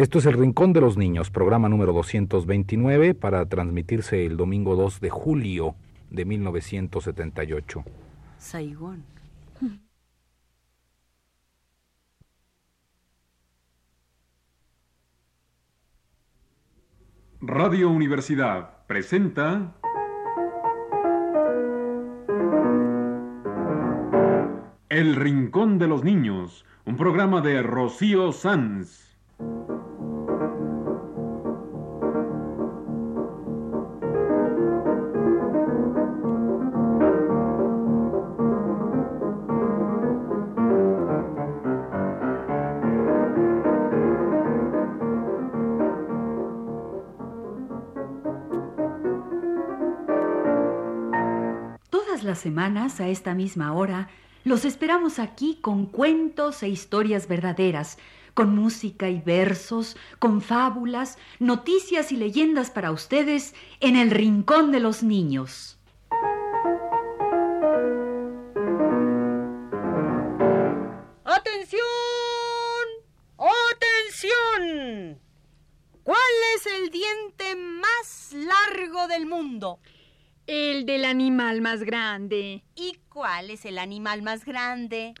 Esto es El Rincón de los Niños, programa número 229 para transmitirse el domingo 2 de julio de 1978. Saigón. Radio Universidad presenta El Rincón de los Niños, un programa de Rocío Sanz. Las semanas, a esta misma hora, los esperamos aquí con cuentos e historias verdaderas, con música y versos, con fábulas, noticias y leyendas para ustedes en el Rincón de los Niños. ¡Atención! ¡Atención! ¿Cuál es el diente más largo del mundo? El del animal más grande. ¿Y cuál es el animal más grande?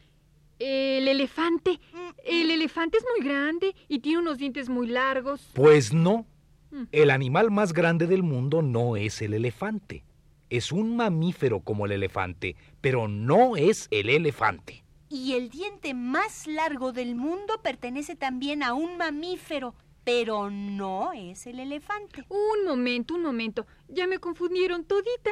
El elefante. Mm, El elefante es muy grande y tiene unos dientes muy largos. Pues no, Mm. el animal más grande del mundo no es el elefante. Es un mamífero como el elefante, pero no es el elefante. Y el diente más largo del mundo pertenece también a un mamífero, pero no es el elefante. Un momento, un momento. Ya me confundieron todita.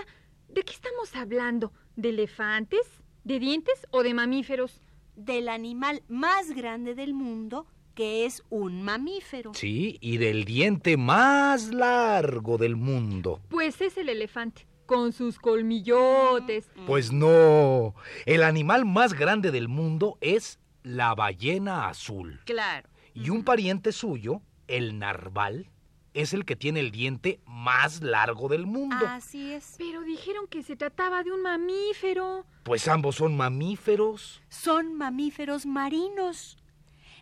¿De qué estamos hablando? ¿De elefantes? ¿De dientes o de mamíferos? Del animal más grande del mundo, que es un mamífero. Sí, y del diente más largo del mundo. Pues es el elefante, con sus colmillotes. Pues no, el animal más grande del mundo es la ballena azul. Claro. Y un pariente suyo, el narval, es el que tiene el diente más largo del mundo. Así es. Pero dijeron que se trataba de un mamífero. Pues ambos son mamíferos. Son mamíferos marinos.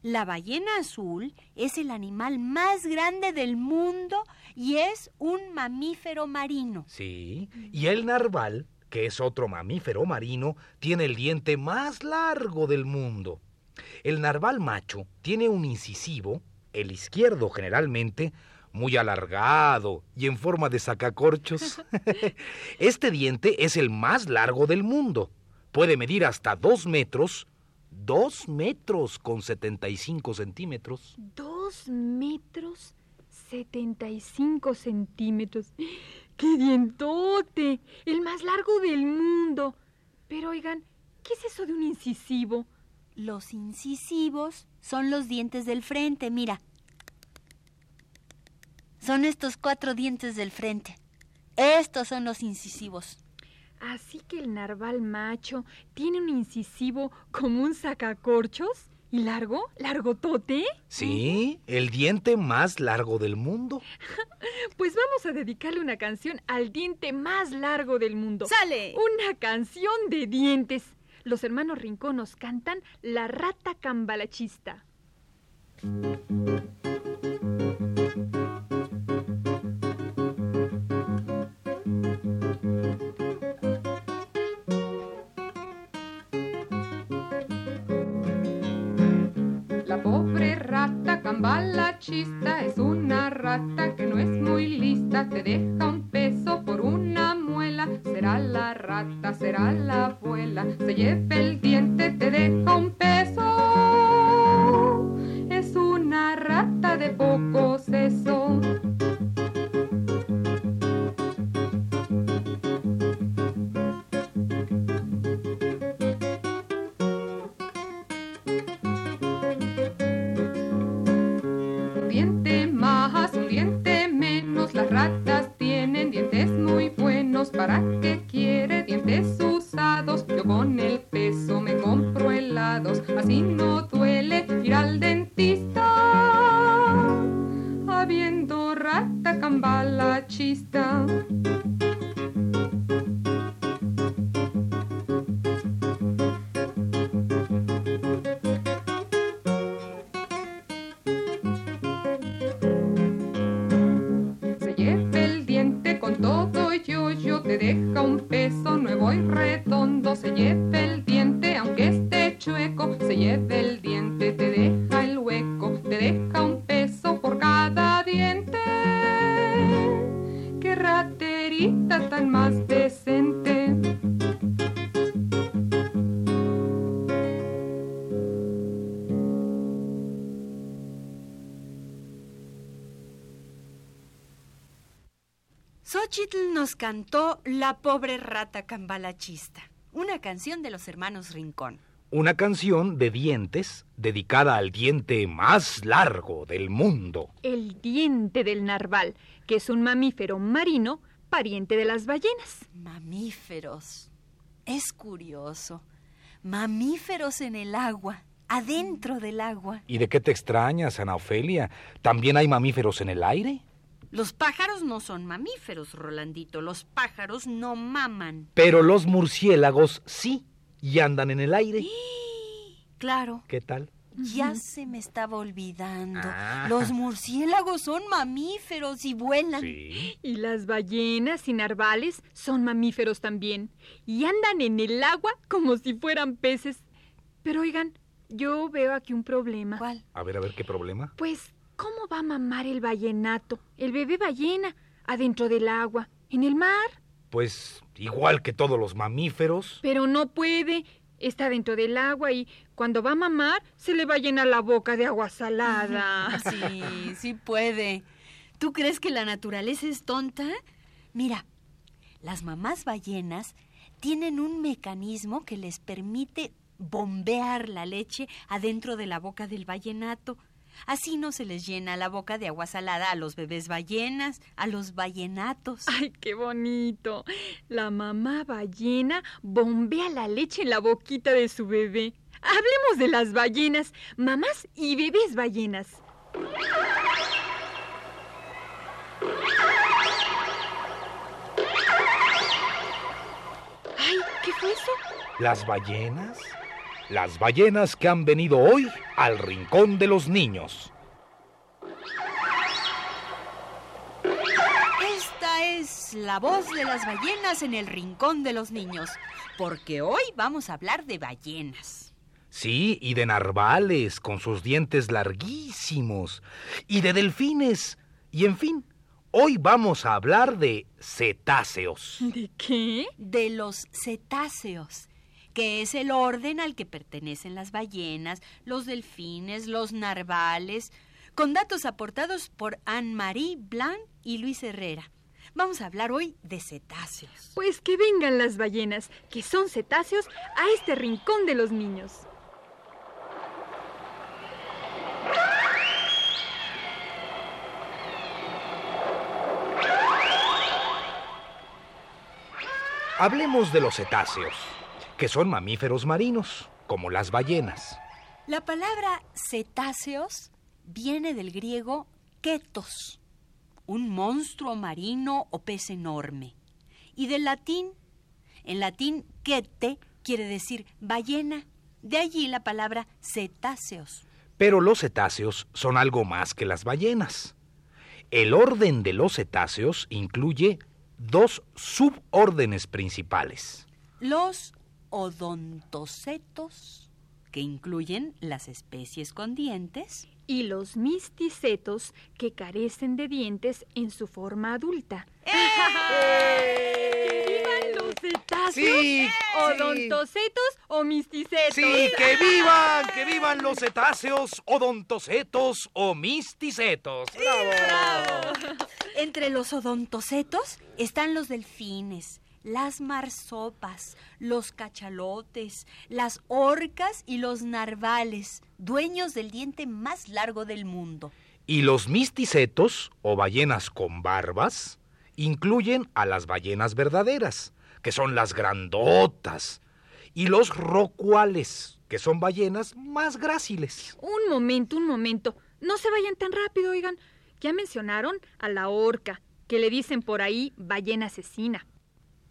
La ballena azul es el animal más grande del mundo y es un mamífero marino. Sí, y el narval, que es otro mamífero marino, tiene el diente más largo del mundo. El narval macho tiene un incisivo, el izquierdo generalmente, muy alargado y en forma de sacacorchos. este diente es el más largo del mundo. Puede medir hasta dos metros, dos metros con 75 centímetros. Dos metros setenta y cinco centímetros. ¡Qué dientote! El más largo del mundo. Pero oigan, ¿qué es eso de un incisivo? Los incisivos son los dientes del frente, mira. Son estos cuatro dientes del frente. Estos son los incisivos. Así que el narval macho tiene un incisivo como un sacacorchos y largo, largotote. Sí, el diente más largo del mundo. Pues vamos a dedicarle una canción al diente más largo del mundo. ¡Sale! Una canción de dientes. Los hermanos Rincón nos cantan La rata cambalachista. La pobre rata cambalachista la rata, será la abuela, se lleva el diente, te deja un nos cantó La pobre rata cambalachista, una canción de los hermanos Rincón. Una canción de dientes dedicada al diente más largo del mundo. El diente del narval, que es un mamífero marino pariente de las ballenas. Mamíferos. Es curioso. Mamíferos en el agua, adentro del agua. ¿Y de qué te extrañas, Ana Ofelia? ¿También hay mamíferos en el aire? Los pájaros no son mamíferos, Rolandito. Los pájaros no maman. Pero los murciélagos sí, y andan en el aire. Claro, ¿Qué tal? ya se me estaba olvidando. Ah. Los murciélagos son mamíferos y vuelan. Sí. Y las ballenas y narvales son mamíferos también. Y andan en el agua como si fueran peces. Pero oigan, yo veo aquí un problema. ¿Cuál? A ver, a ver, ¿qué problema? Pues, ¿cómo va a mamar el ballenato, el bebé ballena, adentro del agua, en el mar? Pues igual que todos los mamíferos. Pero no puede. Está dentro del agua y cuando va a mamar se le va a llenar la boca de agua salada. Sí, sí puede. ¿Tú crees que la naturaleza es tonta? Mira, las mamás ballenas tienen un mecanismo que les permite bombear la leche adentro de la boca del ballenato. Así no se les llena la boca de agua salada a los bebés ballenas, a los ballenatos. ¡Ay, qué bonito! La mamá ballena bombea la leche en la boquita de su bebé. Hablemos de las ballenas, mamás y bebés ballenas. ¡Ay, qué fue eso! ¿Las ballenas? Las ballenas que han venido hoy al rincón de los niños. Esta es la voz de las ballenas en el rincón de los niños, porque hoy vamos a hablar de ballenas. Sí, y de narvales con sus dientes larguísimos, y de delfines, y en fin, hoy vamos a hablar de cetáceos. ¿De qué? de los cetáceos, que es el orden al que pertenecen las ballenas, los delfines, los narvales, con datos aportados por Anne-Marie Blanc y Luis Herrera. Vamos a hablar hoy de cetáceos. Pues que vengan las ballenas, que son cetáceos, a este rincón de los niños. Hablemos de los cetáceos, que son mamíferos marinos, como las ballenas. La palabra cetáceos viene del griego ketos, un monstruo marino o pez enorme, y del latín. En latín, kete quiere decir ballena, de allí la palabra cetáceos. Pero los cetáceos son algo más que las ballenas. El orden de los cetáceos incluye dos subórdenes principales. Los odontocetos, que incluyen las especies con dientes, Y los misticetos, que carecen de dientes en su forma adulta. ¡Que vivan los cetáceos! Sí, ¿Odontocetos o misticetos? Sí, que vivan, que vivan los cetáceos, odontocetos o misticetos. ¡Bravo! Entre los odontocetos están los delfines, las marsopas, los cachalotes, las orcas y los narvales, dueños del diente más largo del mundo. Y los misticetos, o ballenas con barbas, incluyen a las ballenas verdaderas, que son las grandotas, y los rocuales, que son ballenas más gráciles. Un momento, un momento. No se vayan tan rápido, oigan. Ya mencionaron a la orca, que le dicen por ahí ballena asesina.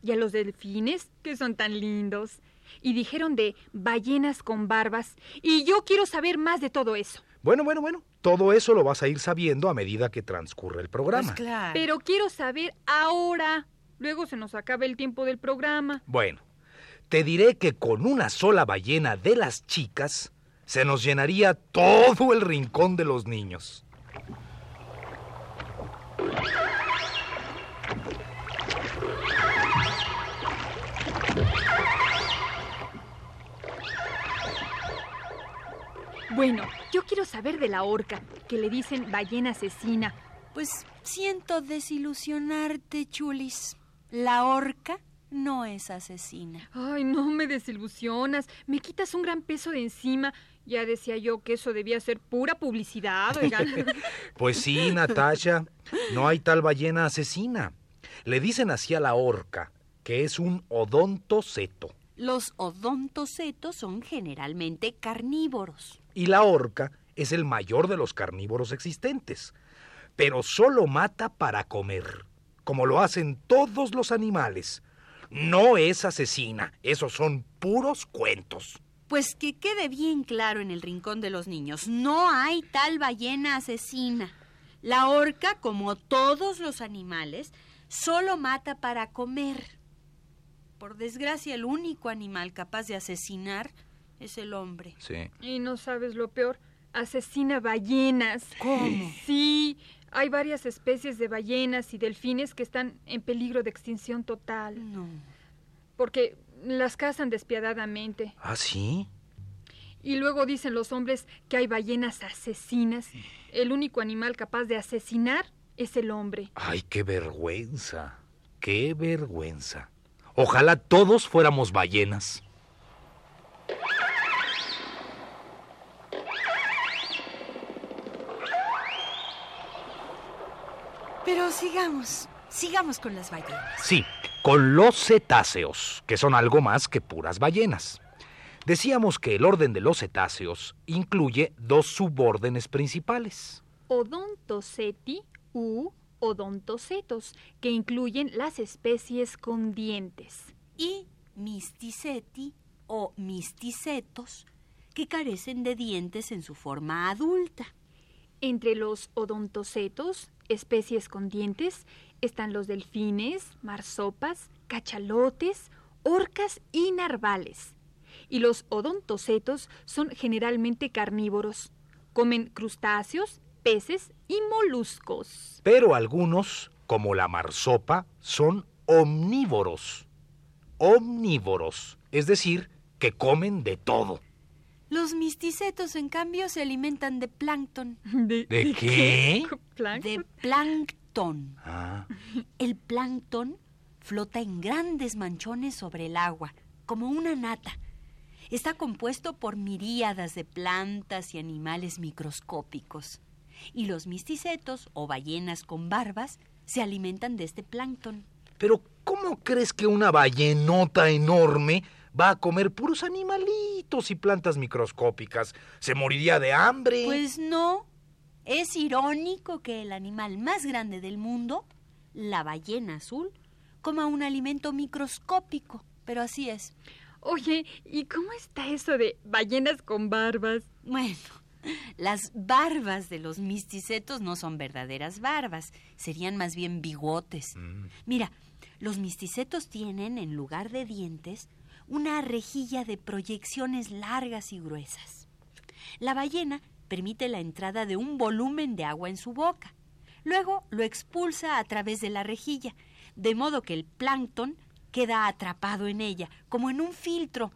Y a los delfines, que son tan lindos. Y dijeron de ballenas con barbas. Y yo quiero saber más de todo eso. Bueno, bueno, bueno, todo eso lo vas a ir sabiendo a medida que transcurre el programa. Pues claro. Pero quiero saber ahora. Luego se nos acaba el tiempo del programa. Bueno, te diré que con una sola ballena de las chicas se nos llenaría todo el rincón de los niños. Bueno, yo quiero saber de la orca, que le dicen ballena asesina. Pues siento desilusionarte, Chulis. La orca no es asesina. Ay, no me desilusionas. Me quitas un gran peso de encima. Ya decía yo que eso debía ser pura publicidad, oigan. Pues sí, Natasha, no hay tal ballena asesina. Le dicen así a la orca, que es un odontoceto. Los odontocetos son generalmente carnívoros. Y la orca es el mayor de los carnívoros existentes. Pero solo mata para comer, como lo hacen todos los animales. No es asesina, esos son puros cuentos. Pues que quede bien claro en el rincón de los niños, no hay tal ballena asesina. La orca, como todos los animales, solo mata para comer. Por desgracia, el único animal capaz de asesinar es el hombre. Sí. Y no sabes lo peor, asesina ballenas. ¿Cómo? Sí, hay varias especies de ballenas y delfines que están en peligro de extinción total. No. Porque las cazan despiadadamente. ¿Ah, sí? Y luego dicen los hombres que hay ballenas asesinas. El único animal capaz de asesinar es el hombre. Ay, qué vergüenza. Qué vergüenza. Ojalá todos fuéramos ballenas. Pero sigamos, sigamos con las ballenas. Sí, con los cetáceos, que son algo más que puras ballenas. Decíamos que el orden de los cetáceos incluye dos subórdenes principales. Odontoceti u odontocetos, que incluyen las especies con dientes. Y misticeti o misticetos, que carecen de dientes en su forma adulta. Entre los odontocetos, especies con dientes, están los delfines, marsopas, cachalotes, orcas y narvales. Y los odontocetos son generalmente carnívoros. Comen crustáceos, peces y moluscos. Pero algunos, como la marsopa, son omnívoros. Omnívoros, es decir, que comen de todo. Los misticetos, en cambio, se alimentan de plancton. ¿De, ¿De qué? Plancton. De plancton. Ah, El plancton flota en grandes manchones sobre el agua, como una nata. Está compuesto por miríadas de plantas y animales microscópicos. Y los misticetos, o ballenas con barbas, se alimentan de este plancton. pero ¿cómo crees que una ballenota enorme va a comer puros animalitos y plantas microscópicas? Se moriría de hambre. Pues no. Es irónico que el animal más grande del mundo, la ballena azul, coma un alimento microscópico. Pero así es. Oye, ¿y cómo está eso de ballenas con barbas? Bueno, las barbas de los misticetos no son verdaderas barbas, serían más bien bigotes. Mm. Mira, los misticetos tienen, en lugar de dientes, una rejilla de proyecciones largas y gruesas. La ballena permite la entrada de un volumen de agua en su boca. Luego lo expulsa a través de la rejilla, de modo que el plancton queda atrapado en ella, como en un filtro.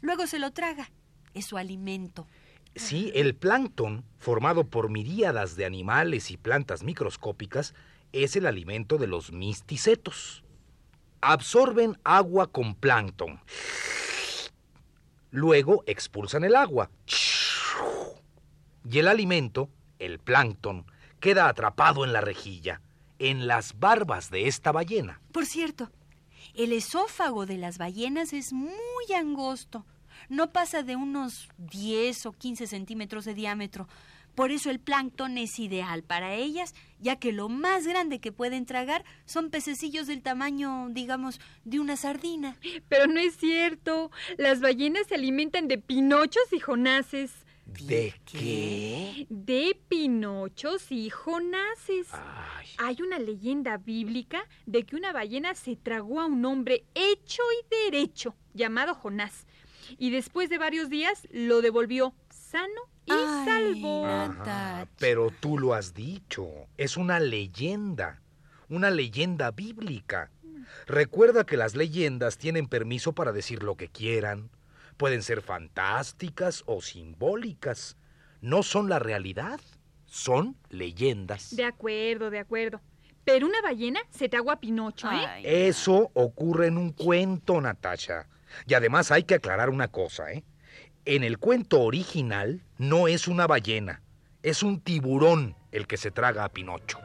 Luego se lo traga. Es su alimento. Sí, el plancton, formado por miríadas de animales y plantas microscópicas, es el alimento de los misticetos. Absorben agua con plancton. Luego expulsan el agua. Y el alimento, el plancton, queda atrapado en la rejilla, en las barbas de esta ballena. Por cierto, el esófago de las ballenas es muy angosto. No pasa de unos 10 o 15 centímetros de diámetro. Por eso el plancton es ideal para ellas, ya que lo más grande que pueden tragar son pececillos del tamaño, digamos, de una sardina. Pero no es cierto. Las ballenas se alimentan de pinochos y jonases. ¿De qué? De pinochos y jonases. Ay, Hay una leyenda bíblica de que una ballena se tragó a un hombre hecho y derecho, llamado Jonás, y después de varios días lo devolvió sano y Ay, salvo. Pero tú lo has dicho, es una leyenda, una leyenda bíblica. Recuerda que las leyendas tienen permiso para decir lo que quieran. Pueden ser fantásticas o simbólicas. No son la realidad, son leyendas. De acuerdo, de acuerdo. Pero una ballena se te agua Pinocho, ¿eh? Ay, Eso ocurre en un cuento, Natasha. Y además hay que aclarar una cosa, ¿eh? En el cuento original no es una ballena, es un tiburón el que se traga a Pinocho.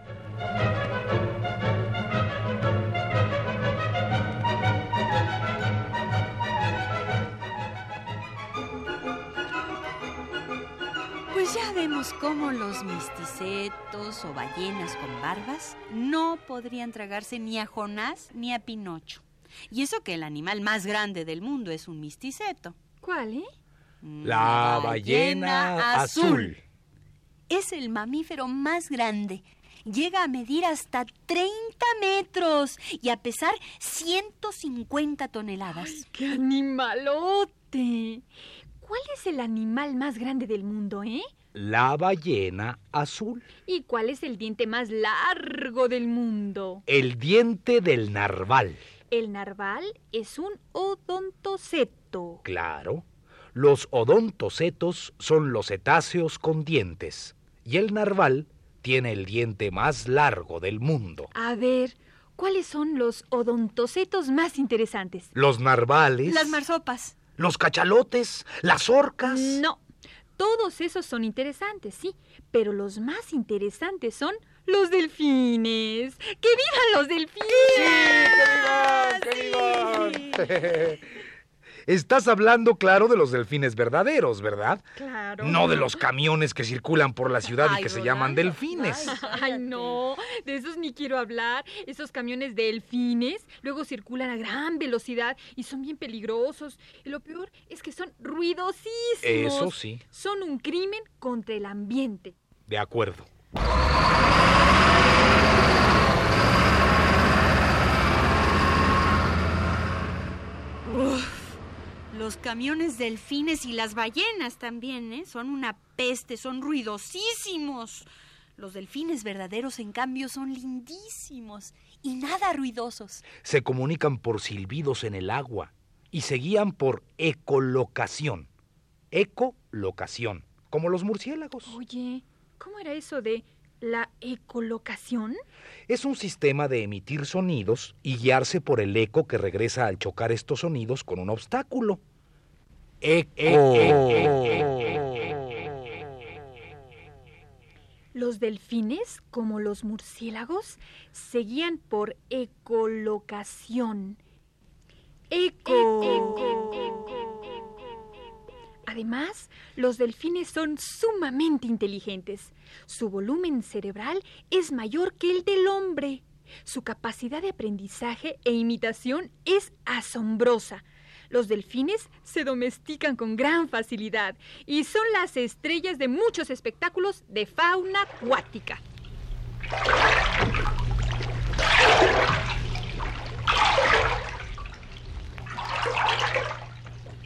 Pues ya vemos cómo los misticetos o ballenas con barbas no podrían tragarse ni a Jonás ni a Pinocho. Y eso que el animal más grande del mundo es un misticeto. ¿Cuál, eh? La ballena azul. Es el mamífero más grande. Llega a medir hasta 30 metros y a pesar 150 toneladas. ¡Qué animalote! ¿Cuál es el animal más grande del mundo, eh? La ballena azul. ¿Y cuál es el diente más largo del mundo? El diente del narval. El narval es un odontoceto. Claro. Los odontocetos son los cetáceos con dientes. Y el narval tiene el diente más largo del mundo. A ver, ¿cuáles son los odontocetos más interesantes? Los narvales. Las marsopas. Los cachalotes. Las orcas. No, todos esos son interesantes, sí, pero los más interesantes son los delfines. ¡Que vivan los delfines! Estás hablando, claro, de los delfines verdaderos, ¿verdad? Claro. No de los camiones que circulan por la ciudad y Ay, que se llaman delfines. Ay, no, de esos ni quiero hablar. Esos camiones delfines luego circulan a gran velocidad y son bien peligrosos. Y lo peor es que son ruidosísimos. Eso sí, Son un crimen contra el ambiente. de acuerdo. Los camiones delfines y las ballenas también, ¿eh? Son una peste, son ruidosísimos. Los delfines verdaderos, en cambio, son lindísimos y nada ruidosos. Se comunican por silbidos en el agua y se guían por ecolocación. Ecolocación, como los murciélagos. Oye, ¿cómo era eso de la ecolocación? Es un sistema de emitir sonidos y guiarse por el eco que regresa al chocar estos sonidos con un obstáculo. Los delfines, como los murciélagos, se guían por ecolocación. Además, los delfines son sumamente inteligentes. Su volumen cerebral es mayor que el del hombre. Su capacidad de aprendizaje e imitación es asombrosa. Los delfines se domestican con gran facilidad y son las estrellas de muchos espectáculos de fauna acuática.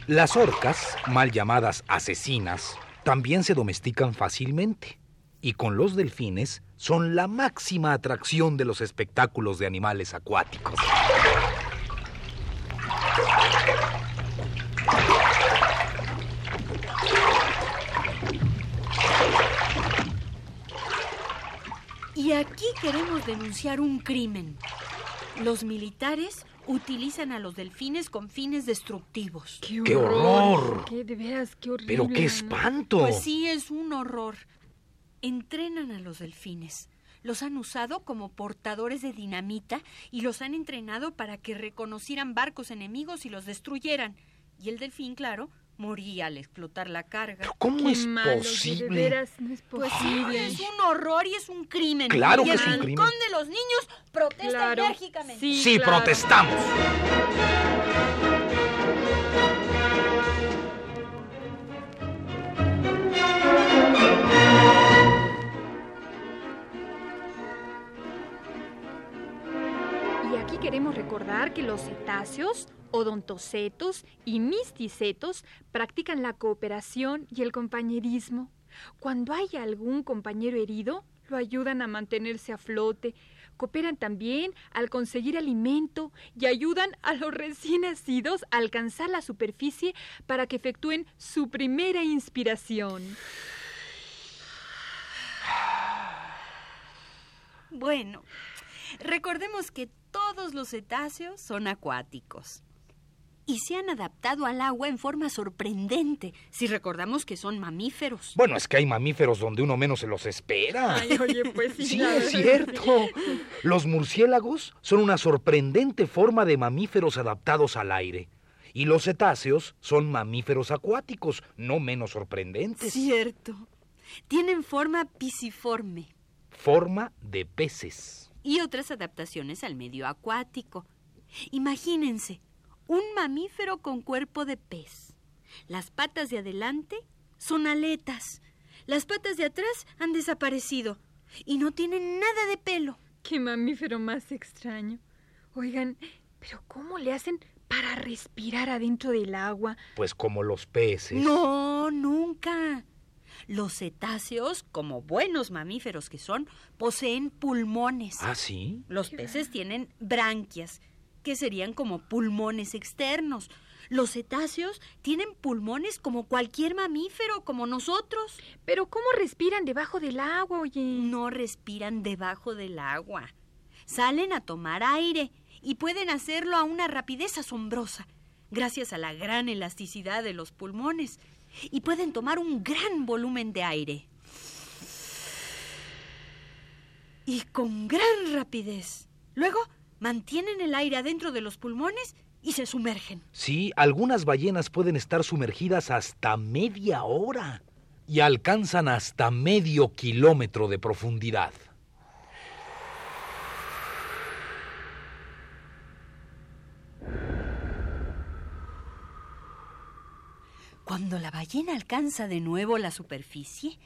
Las orcas, mal llamadas asesinas, también se domestican fácilmente. Y con los delfines son la máxima atracción de los espectáculos de animales acuáticos. Y aquí queremos denunciar un crimen. Los militares utilizan a los delfines con fines destructivos. ¡Qué horror! ¡Qué de veras, qué horrible! ¡Pero qué espanto! Pues sí, es un horror. Entrenan a los delfines. Los han usado como portadores de dinamita y los han entrenado para que reconocieran barcos enemigos y los destruyeran. Y el delfín, claro, moría al explotar la carga. ¿Pero cómo Qué es malo, que de posible? veras no es Pues sí, posible. es un horror y es un crimen. Claro y que el es un rincón crimen. de los niños protesta Claro. enérgicamente. Sí, Sí, claro. protestamos. Y aquí queremos recordar que los cetáceos Odontocetos y misticetos practican la cooperación y el compañerismo. Cuando hay algún compañero herido, lo ayudan a mantenerse a flote, cooperan también al conseguir alimento y ayudan a los recién nacidos a alcanzar la superficie para que efectúen su primera inspiración. Bueno, recordemos que todos los cetáceos son acuáticos y se han adaptado al agua en forma sorprendente, si recordamos que son mamíferos. Bueno, es que hay mamíferos donde uno menos se los espera. Ay, oye, pues sí. Sí, es cierto. Los murciélagos son una sorprendente forma de mamíferos adaptados al aire. Y los cetáceos son mamíferos acuáticos, no menos sorprendentes. Cierto. Tienen forma pisiforme Forma de peces. y otras adaptaciones al medio acuático. Imagínense, un mamífero con cuerpo de pez. Las patas de adelante son aletas. Las patas de atrás han desaparecido y no tienen nada de pelo. Qué mamífero más extraño. Oigan, pero ¿cómo le hacen para respirar adentro del agua? Pues como los peces. No, nunca. Los cetáceos, como buenos mamíferos que son, poseen pulmones. ¿Ah, sí? Los peces tienen branquias, que serían como pulmones externos. Los cetáceos tienen pulmones como cualquier mamífero, como nosotros. Pero ¿cómo respiran debajo del agua, oye? No respiran debajo del agua. Salen a tomar aire y pueden hacerlo a una rapidez asombrosa, gracias a la gran elasticidad de los pulmones. Y pueden tomar un gran volumen de aire. Y con gran rapidez. Luego mantienen el aire adentro de los pulmones y se sumergen. Sí, algunas ballenas pueden estar sumergidas hasta media hora y alcanzan hasta medio kilómetro de profundidad. Cuando la ballena alcanza de nuevo la superficie,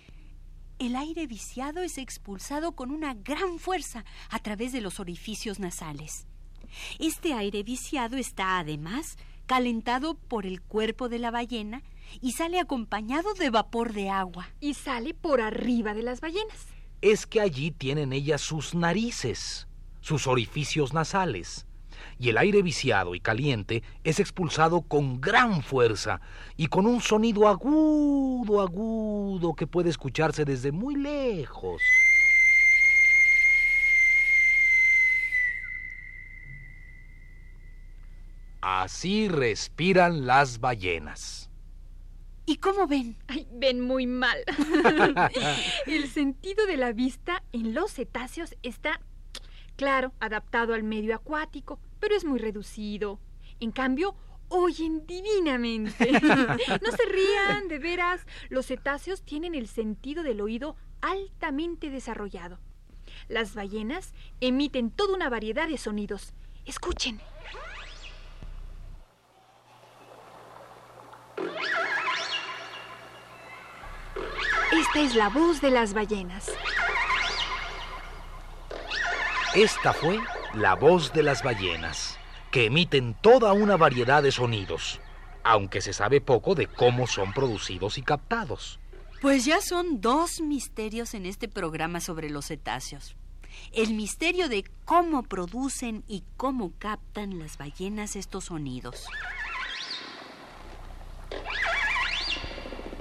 el aire viciado es expulsado con una gran fuerza a través de los orificios nasales. Este aire viciado está además calentado por el cuerpo de la ballena y sale acompañado de vapor de agua. Y sale por arriba de las ballenas. Es que allí tienen ellas sus narices, sus orificios nasales. Y el aire viciado y caliente es expulsado con gran fuerza y con un sonido agudo, agudo que puede escucharse desde muy lejos. Así respiran las ballenas. ¿Y cómo ven? Ay, ven muy mal. el sentido de la vista en los cetáceos está, claro, adaptado al medio acuático, pero es muy reducido. En cambio, oyen divinamente. no se rían, de veras. Los cetáceos tienen el sentido del oído altamente desarrollado. Las ballenas emiten toda una variedad de sonidos. Escuchen. Esta es la voz de las ballenas. Esta fue la voz de las ballenas, que emiten toda una variedad de sonidos, aunque se sabe poco de cómo son producidos y captados. Pues ya son dos misterios en este programa sobre los cetáceos. El misterio de cómo producen y cómo captan las ballenas estos sonidos.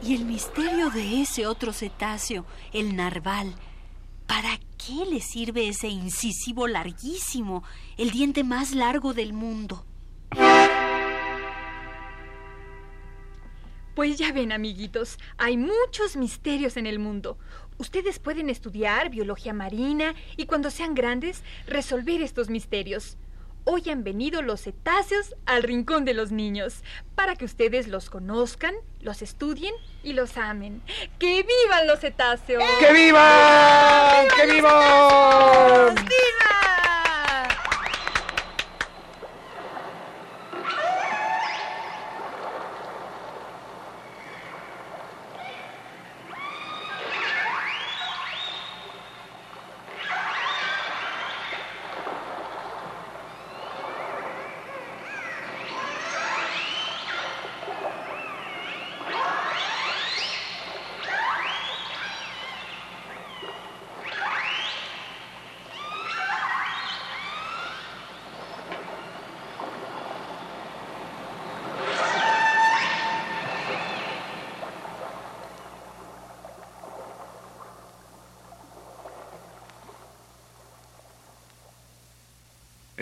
Y el misterio de ese otro cetáceo, el narval. ¿Para qué le sirve ese incisivo larguísimo, el diente más largo del mundo? Pues ya ven, amiguitos, hay muchos misterios en el mundo. Ustedes pueden estudiar biología marina y cuando sean grandes resolver estos misterios. Hoy han venido los cetáceos al rincón de los niños para que ustedes los conozcan, los estudien y los amen. ¡Que vivan los cetáceos! ¡Que vivan! ¡Que vivan! ¡Viva!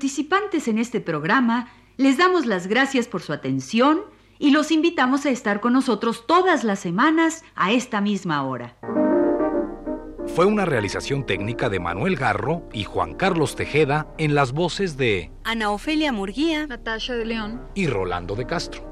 Participantes en este programa les damos las gracias por su atención y los invitamos a estar con nosotros todas las semanas a esta misma hora. Fue una realización técnica de Manuel Garro y Juan Carlos Tejeda en las voces de Ana Ofelia Murguía. Natasha de León. y Rolando de Castro.